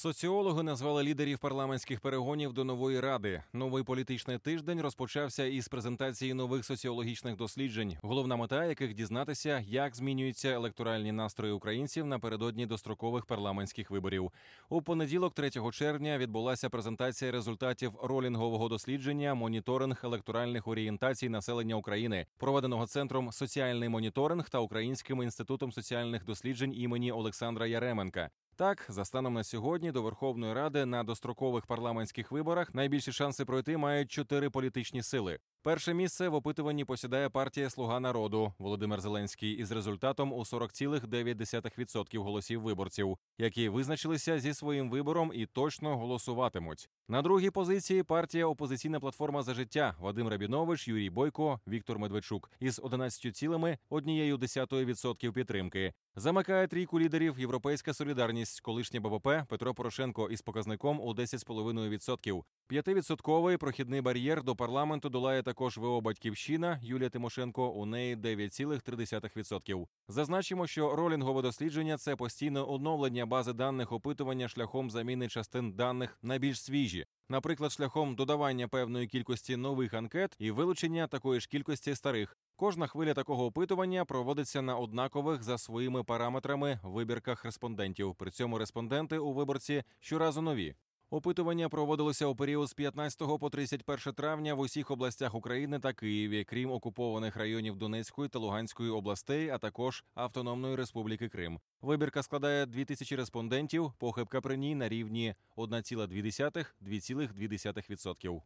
Соціологи назвали лідерів парламентських перегонів до нової ради. Новий політичний тиждень розпочався із презентації нових соціологічних досліджень, головна мета яких дізнатися, як змінюються електоральні настрої українців напередодні дострокових парламентських виборів. У понеділок, 3 червня, відбулася презентація результатів ролінгового дослідження Моніторинг електоральних орієнтацій населення України, проведеного центром соціальний моніторинг та Українським інститутом соціальних досліджень імені Олександра Яременка. Так, за станом на сьогодні до Верховної Ради на дострокових парламентських виборах найбільші шанси пройти мають чотири політичні сили. Перше місце в опитуванні посідає партія Слуга народу Володимир Зеленський із результатом у 40,9% голосів виборців, які визначилися зі своїм вибором і точно голосуватимуть. На другій позиції партія Опозиційна платформа за життя Вадим Рабінович, Юрій Бойко, Віктор Медведчук із 11,1% підтримки. Замикає трійку лідерів Європейська солідарність, колишнє БПП Петро Порошенко із показником у 10,5%. П'ятивідсотковий прохідний бар'єр до парламенту долає також ВО Батьківщина Юлія Тимошенко. У неї 9,3%. Зазначимо, що ролінгове дослідження це постійне оновлення бази даних опитування шляхом заміни частин даних на більш свіжі. Наприклад, шляхом додавання певної кількості нових анкет і вилучення такої ж кількості старих. Кожна хвиля такого опитування проводиться на однакових за своїми параметрами вибірках респондентів. При цьому респонденти у виборці щоразу нові. Опитування проводилося у період з 15 по 31 травня в усіх областях України та Києві, крім окупованих районів Донецької та Луганської областей, а також Автономної Республіки Крим. Вибірка складає 2000 респондентів. Похибка при ній на рівні 1,2-2,2%.